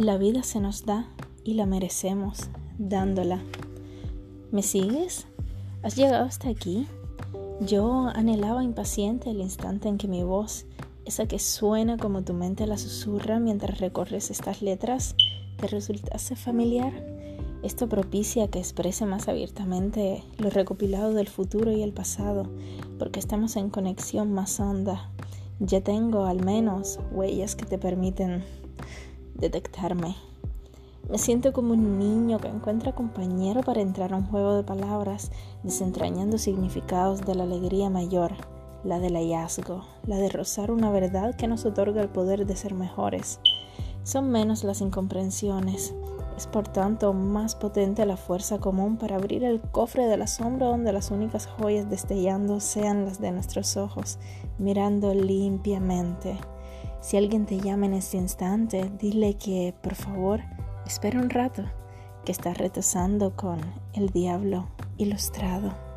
La vida se nos da y la merecemos dándola. ¿Me sigues? ¿Has llegado hasta aquí? Yo anhelaba impaciente el instante en que mi voz, esa que suena como tu mente la susurra mientras recorres estas letras, te resultase familiar. Esto propicia que exprese más abiertamente lo recopilado del futuro y el pasado, porque estamos en conexión más honda. Ya tengo al menos huellas que te permiten detectarme. Me siento como un niño que encuentra compañero para entrar a un juego de palabras, desentrañando significados de la alegría mayor, la del hallazgo, la de rozar una verdad que nos otorga el poder de ser mejores. Son menos las incomprensiones, es por tanto más potente la fuerza común para abrir el cofre del asombro donde las únicas joyas destellando sean las de nuestros ojos, mirando limpiamente. Si alguien te llama en este instante, dile que, por favor, espera un rato, que está retosando con el diablo ilustrado.